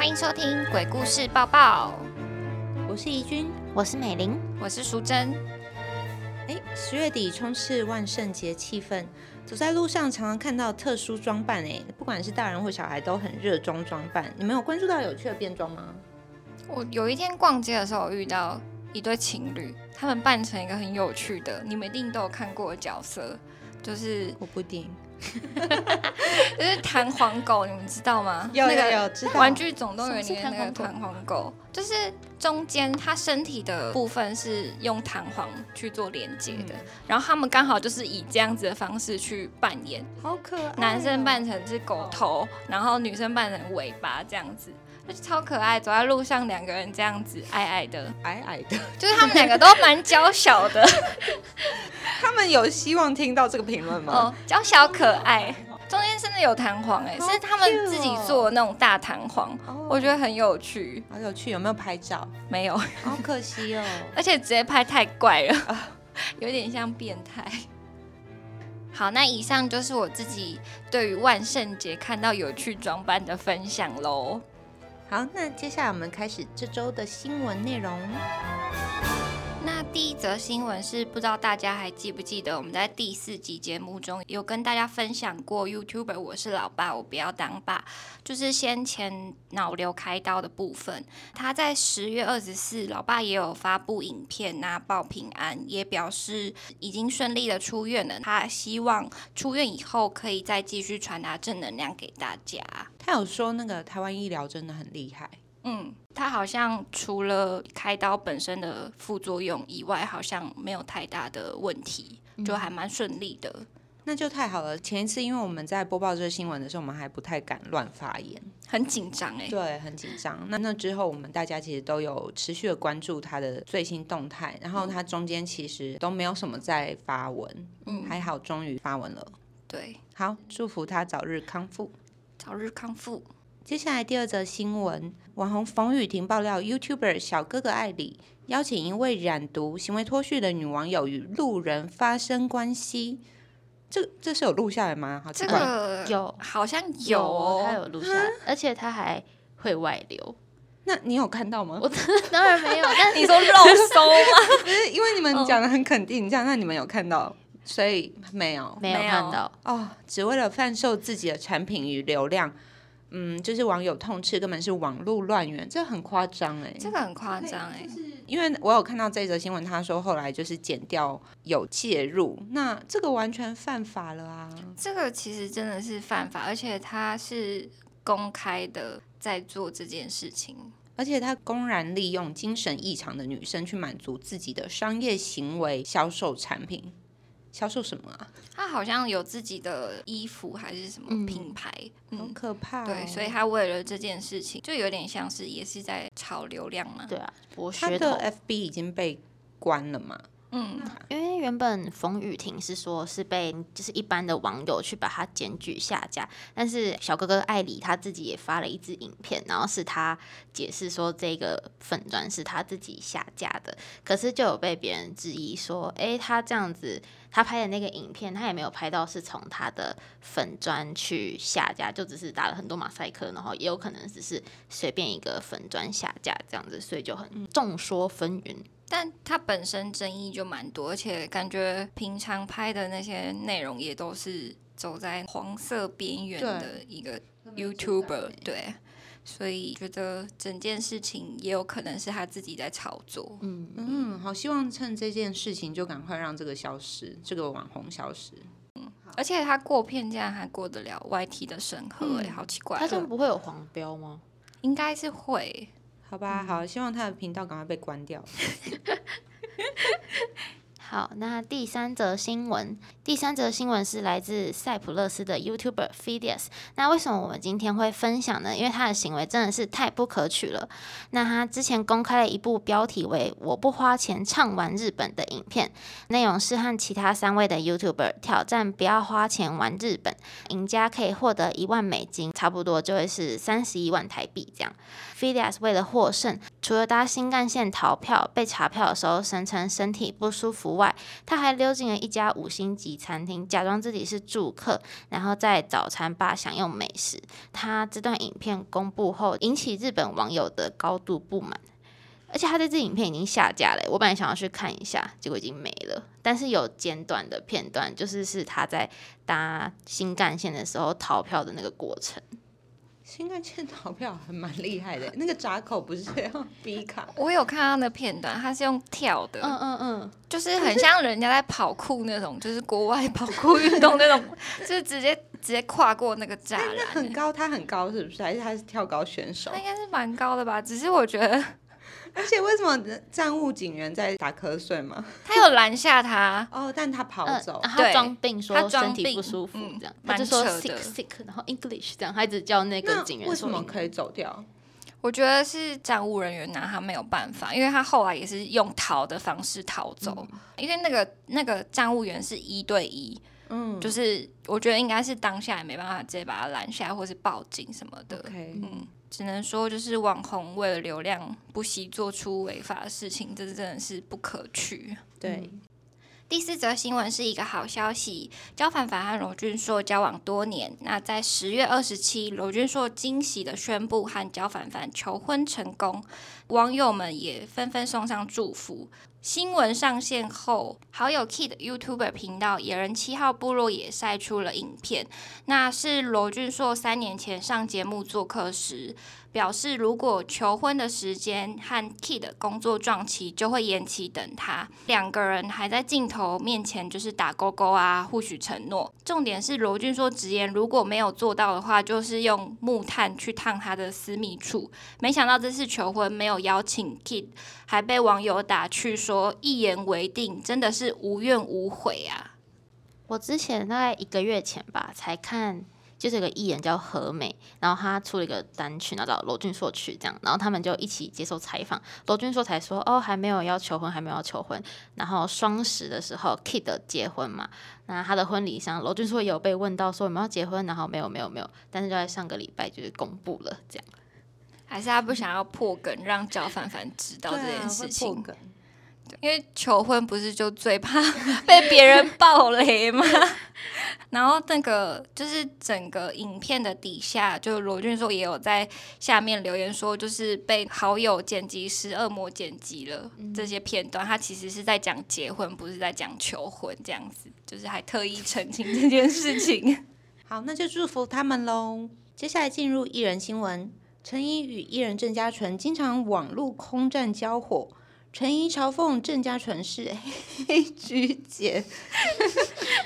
欢迎收听《鬼故事报报》，我是怡君，我是美玲，我是淑珍。哎，十月底充斥万圣节气氛，走在路上常常看到特殊装扮，哎，不管是大人或小孩都很热衷装扮。你们有关注到有趣的变装吗？我有一天逛街的时候遇到一对情侣，他们扮成一个很有趣的，你们一定都有看过的角色，就是我不一定。就是弹簧狗，你们知道吗？有有有，知道。玩具总动员里面那个弹簧狗，就是中间它身体的部分是用弹簧去做连接的，然后他们刚好就是以这样子的方式去扮演，好可爱。男生扮成是狗头，然后女生扮成尾巴这样子。超可爱，走在路上两个人这样子矮矮的，矮矮的，就是他们两个都蛮娇小的。他们有希望听到这个评论吗？哦，娇小可爱，中间真的有弹簧哎，是他们自己做的那种大弹簧，我觉得很有趣，好有趣。有没有拍照？没有，好可惜哦。而且直接拍太怪了，有点像变态。好，那以上就是我自己对于万圣节看到有趣装扮的分享喽。好，那接下来我们开始这周的新闻内容。那第一则新闻是，不知道大家还记不记得，我们在第四集节目中有跟大家分享过 YouTuber 我是老爸，我不要当爸，就是先前脑瘤开刀的部分。他在十月二十四，老爸也有发布影片啊，报平安，也表示已经顺利的出院了。他希望出院以后可以再继续传达正能量给大家。他有说那个台湾医疗真的很厉害。嗯，他好像除了开刀本身的副作用以外，好像没有太大的问题，就还蛮顺利的。那就太好了。前一次因为我们在播报这个新闻的时候，我们还不太敢乱发言，很紧张哎。对，很紧张。那那之后，我们大家其实都有持续的关注他的最新动态，然后他中间其实都没有什么在发文。嗯，还好，终于发文了。对，好，祝福他早日康复，早日康复。接下来第二则新闻，网红冯雨婷爆料，YouTuber 小哥哥艾里邀请一位染毒、行为脱序的女网友与路人发生关系。这这是有录下来吗？好这个有，好像有，他有录下来，而且他还会外流。那你有看到吗？我当然没有。但你说肉搜吗？不是，因为你们讲的很肯定，这样那你们有看到，所以没有没有看到哦，只为了贩售自己的产品与流量。嗯，就是网友痛斥，根本是网络乱源，这很夸张哎，这个很夸张哎，因为我有看到这则新闻，他说后来就是剪掉有介入，那这个完全犯法了啊！这个其实真的是犯法，而且他是公开的在做这件事情，而且他公然利用精神异常的女生去满足自己的商业行为，销售产品。销售什么啊？他好像有自己的衣服还是什么品牌，很可怕。对，所以他为了这件事情，就有点像是也是在炒流量嘛。对啊，他的 FB 已经被关了嘛？嗯，因为原本冯雨婷是说是被就是一般的网友去把他检举下架，但是小哥哥艾里他自己也发了一支影片，然后是他解释说这个粉砖是他自己下架的，可是就有被别人质疑说，哎，他这样子他拍的那个影片，他也没有拍到是从他的粉砖去下架，就只是打了很多马赛克，然后也有可能只是随便一个粉砖下架这样子，所以就很众说纷纭。但它本身争议就蛮多，而且感觉平常拍的那些内容也都是走在黄色边缘的一个 YouTuber，对，所以觉得整件事情也有可能是他自己在炒作。嗯嗯，好，希望趁这件事情就赶快让这个消失，这个网红消失。嗯，而且他过片竟然还过得了 YT 的审核，哎，好奇怪。他这样不会有黄标吗？应该是会。好吧，好，希望他的频道赶快被关掉。好，那第三则新闻，第三则新闻是来自塞浦路斯的 YouTuber Fidias。那为什么我们今天会分享呢？因为他的行为真的是太不可取了。那他之前公开了一部标题为“我不花钱唱完日本”的影片，内容是和其他三位的 YouTuber 挑战不要花钱玩日本，赢家可以获得一万美金，差不多就会是三十一万台币这样。Fidias 为了获胜，除了搭新干线逃票被查票的时候声称身体不舒服。外，他还溜进了一家五星级餐厅，假装自己是住客，然后在早餐吧享用美食。他这段影片公布后，引起日本网友的高度不满。而且他这支影片已经下架了，我本来想要去看一下，结果已经没了。但是有简短的片段，就是是他在搭新干线的时候逃票的那个过程。新干线逃票还蛮厉害的，那个闸口不是要逼卡？我有看他的片段，他是用跳的，嗯嗯嗯，就是很像人家在跑酷那种，就是国外跑酷运动那种，就是直接直接跨过那个栅栏。很高，他很高是不是？还是他是跳高选手他？应该是蛮高的吧？只是我觉得 而且为什么站务警员在打瞌睡吗？他有拦下他，哦，但他跑嗯走，然后他装病说他身体不舒服嗯这样，他就说 sick 的。sick，然后 English 这样，他一直叫那个警员为什么可以走掉？我觉得是站务人员拿他没有办法，因为他后来也是用逃的方式逃走，因为那个那个站务员是一对一，嗯，就是我觉得应该是当下也没办法直接把他拦下来，或是报警什么的。OK，嗯，只能说就是网红为了流量不惜做出违法的事情，这真的是不可取。对，第四则新闻是一个好消息，焦凡凡和罗俊硕交往多年。那在十月二十七，罗俊硕惊喜的宣布和焦凡凡求婚成功，网友们也纷纷送上祝福。新闻上线后，好友 Kid YouTuber 频道野人七号部落也晒出了影片，那是罗俊硕三年前上节目做客时，表示如果求婚的时间和 Kid 工作撞期，就会延期等他。两个人还在镜头面前就是打勾勾啊，互许承诺。重点是罗俊说直言，如果没有做到的话，就是用木炭去烫他的私密处。没想到这次求婚没有邀请 Kid，还被网友打趣说一言为定，真的是无怨无悔啊！我之前大概一个月前吧，才看，就是有个艺人叫何美，然后他出了一个单曲，然后找罗俊硕去这样，然后他们就一起接受采访。罗俊硕才说，哦，还没有要求婚，还没有要求婚。然后双十的时候，Kid 结婚嘛，那他的婚礼上，罗俊硕也有被问到说有没有结婚，然后没有，没有，没有。但是就在上个礼拜就是公布了这样。还是他不想要破梗，让焦凡凡知道这件事情因为求婚不是就最怕 被别人爆雷吗？然后那个就是整个影片的底下，就罗俊硕也有在下面留言说，就是被好友剪辑师恶魔剪辑了这些片段，他其实是在讲结婚，不是在讲求婚这样子，就是还特意澄清这件事情。好，那就祝福他们喽。接下来进入艺人新闻，陈怡与艺人郑嘉纯经常网络空战交火。陈怡嘲讽郑家纯是 黑菊姐，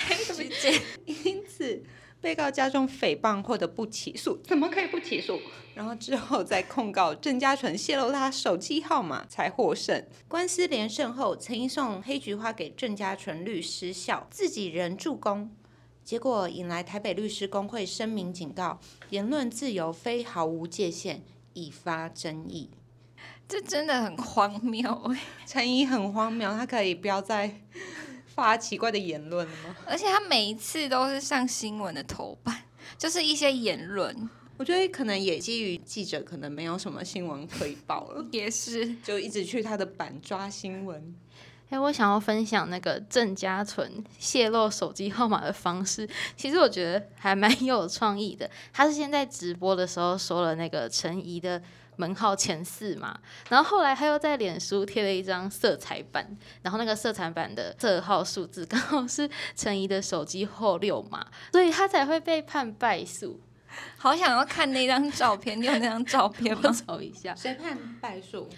黑菊姐因此被告加重诽谤或者不起诉，怎么可以不起诉？然后之后再控告郑家纯泄露他手机号码才获胜。官司连胜后，陈怡送黑菊花给郑家纯律师笑，自己人助攻。结果引来台北律师工会声明警告，言论自由非毫无界限，引发争议。这真的很荒谬欸 陈怡很荒谬，他可以不要再发奇怪的言论了吗？而且他每一次都是上新闻的头版，就是一些言论，我觉得可能也基于记者可能没有什么新闻可以报了，也是 就一直去他的版抓新闻。哎，我想要分享那个郑家纯泄露手机号码的方式，其实我觉得还蛮有创意的。他是先在直播的时候说了那个陈怡的门号前四嘛，然后后来他又在脸书贴了一张色彩版，然后那个色彩版的色号数字刚好是陈怡的手机后六码，所以他才会被判败诉。好想要看那张照片，你有那张照片我吗？找一下，谁判败诉？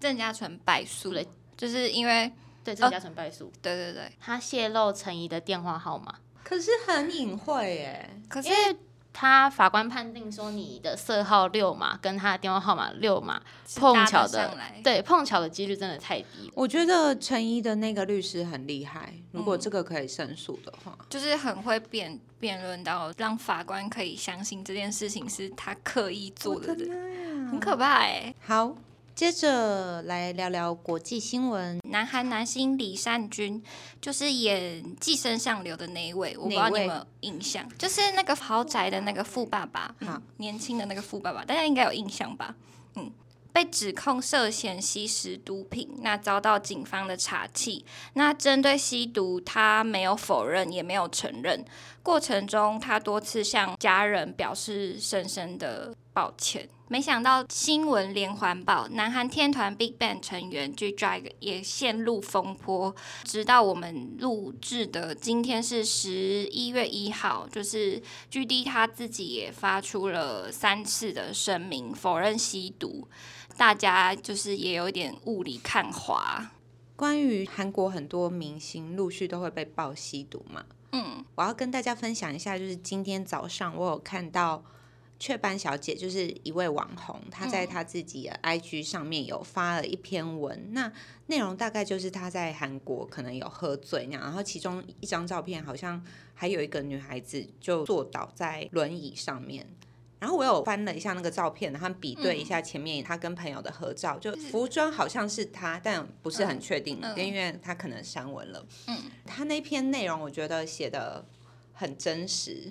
郑嘉纯败诉对，就是因为对，郑嘉纯败诉，对对对，他泄露陈怡的电话号码。可是很隐晦耶。可是因为他法官判定说你的色号六码跟他的电话号码六码碰巧的，对碰巧的几率真的太低了。我觉得陈怡的那个律师很厉害，如果嗯。这个可以申诉的话，就是很会辩辩论到让法官可以相信这件事情是他刻意做的，很可怕哎。好，接着来聊聊国际新闻。南韩男星李善均就是演《寄生上流》的那一位，我不知道你有没有印象，就是那个豪宅的那个富爸爸，好嗯，年轻的那个富爸爸，大家应该有印象吧？嗯，被指控涉嫌吸食毒品，那遭到警方的查缉。那针对吸毒，他没有否认，也没有承认。过程中，他多次向家人表示深深的抱歉。没想到新闻连环报，南韩天团 Big Bang 成员 G Drag 也陷入风波。直到我们录制的今天是十一月一号，就是 G D 他自己也发出了三次的声明，否认吸毒。大家就是也有点雾里看花。关于韩国很多明星陆续都会被爆吸毒嘛，嗯，我要跟大家分享一下，就是今天早上我有看到。雀斑小姐就是一位网红，她在她自己的 IG 上面有发了一篇文，那内容大概就是她在韩国可能有喝醉那样，然后其中一张照片好像还有一个女孩子就坐倒在轮椅上面，然后我有翻了一下那个照片，然后比对一下前面她跟朋友的合照，就服装好像是她，但不是很确定，因为她可能删文了。嗯，她那篇内容我觉得写的很真实。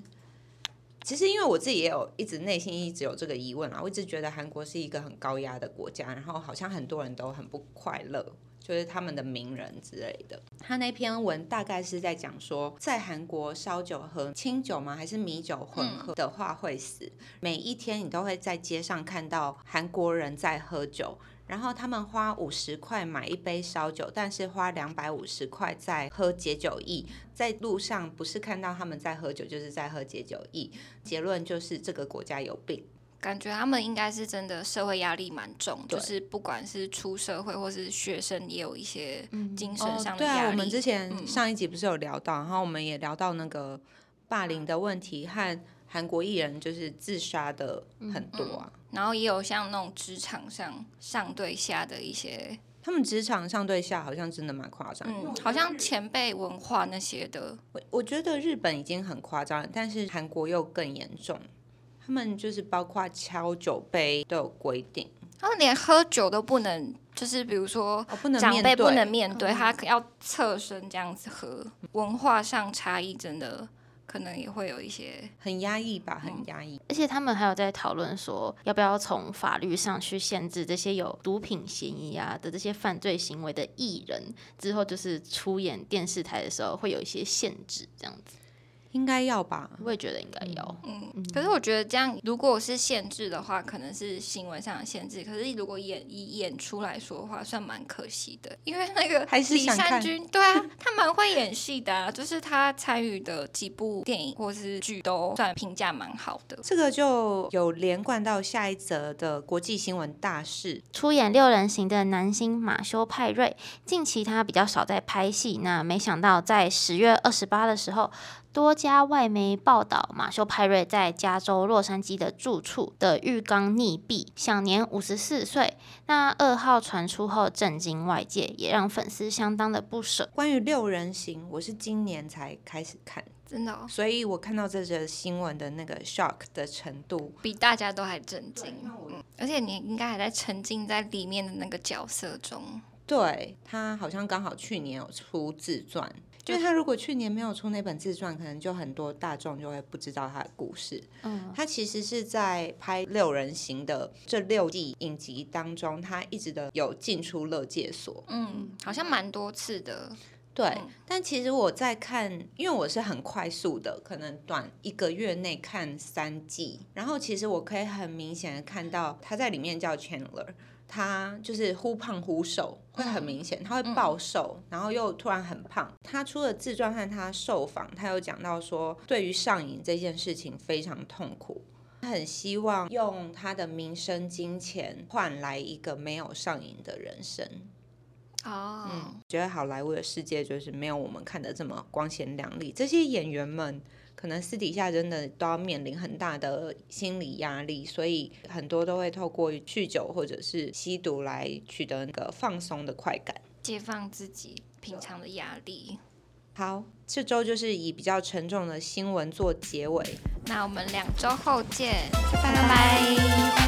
其实，因为我自己也有一直内心一直有这个疑问啊，我一直觉得韩国是一个很高压的国家，然后好像很多人都很不快乐，就是他们的名人之类的。他那篇文大概是在讲说，在韩国烧酒和清酒吗，还是米酒混合的话会死。每一天你都会在街上看到韩国人在喝酒。然后他们花五十块买一杯烧酒，但是花两百五十块在喝解酒液。在路上不是看到他们在喝酒，就是在喝解酒液。结论就是这个国家有病。感觉他们应该是真的社会压力蛮重，就是不管是出社会或是学生，也有一些精神上的压力。对啊，我们之前上一集不是有聊到，然后我们也聊到那个霸凌的问题和。韩国艺人就是自杀的很多啊，然后也有像那种职场上上对下的一些，他们职场上对下好像真的蛮夸张，嗯，好像前辈文化那些的。我我觉得日本已经很夸张，但是韩国又更严重，他们就是包括敲酒杯都有规定，他们连喝酒都不能，就是比如说长辈不能面对，他要侧身这样子喝，文化上差异真的。可能也会有一些很压抑吧，很压抑。而且他们还有在讨论说，要不要从法律上去限制这些有毒品嫌疑啊的这些犯罪行为的艺人，之后就是出演电视台的时候会有一些限制，这样子。应该要吧，我也觉得应该要。嗯，可是我觉得这样，如果是限制的话，可能是新闻上的限制。可是如果演以演出来说的话，算蛮可惜的，因为那个李善均，对啊，他蛮会演戏的，就是他参与的几部电影或是剧都算评价蛮好的。这个就有连贯到下一则的国际新闻大事，出演六人行的男星马修派瑞，近期他比较少在拍戏，那没想到在十月二十八的时候。多家外媒报道，马修派瑞在加州洛杉矶的住处的浴缸溺毙，享年五十四岁。那噩耗传出后，震惊外界，也让粉丝相当的不舍。关于六人行，我是今年才开始看，真的，所以我看到这则新闻的那个 shock 的程度，比大家都还震惊。嗯，而且你应该还在沉浸在里面的那个角色中。对他好像刚好去年有出自传。就他如果去年没有出那本自传，可能就很多大众就会不知道他的故事。嗯，他其实是在拍六人行的这六季影集当中，他一直都有进出乐界所。嗯，好像蛮多次的。对，但其实我在看，因为我是很快速的，可能短一个月内看三季，然后其实我可以很明显的看到他在里面叫 Chandler。他就是忽胖忽瘦，会很明显，他会暴瘦，然后又突然很胖。他出了自传和他受访，他有讲到说，对于上瘾这件事情非常痛苦，他很希望用他的名声、金钱换来一个没有上瘾的人生。哦，嗯，觉得好莱坞的世界就是没有我们看的这么光鲜亮丽，这些演员们。可能私底下真的都要面临很大的心理压力，所以很多都会透过酗酒或者是吸毒来取得那个放松的快感，解放自己平常的压力。好，这周就是以比较沉重的新闻做结尾，那我们两周后见，拜拜。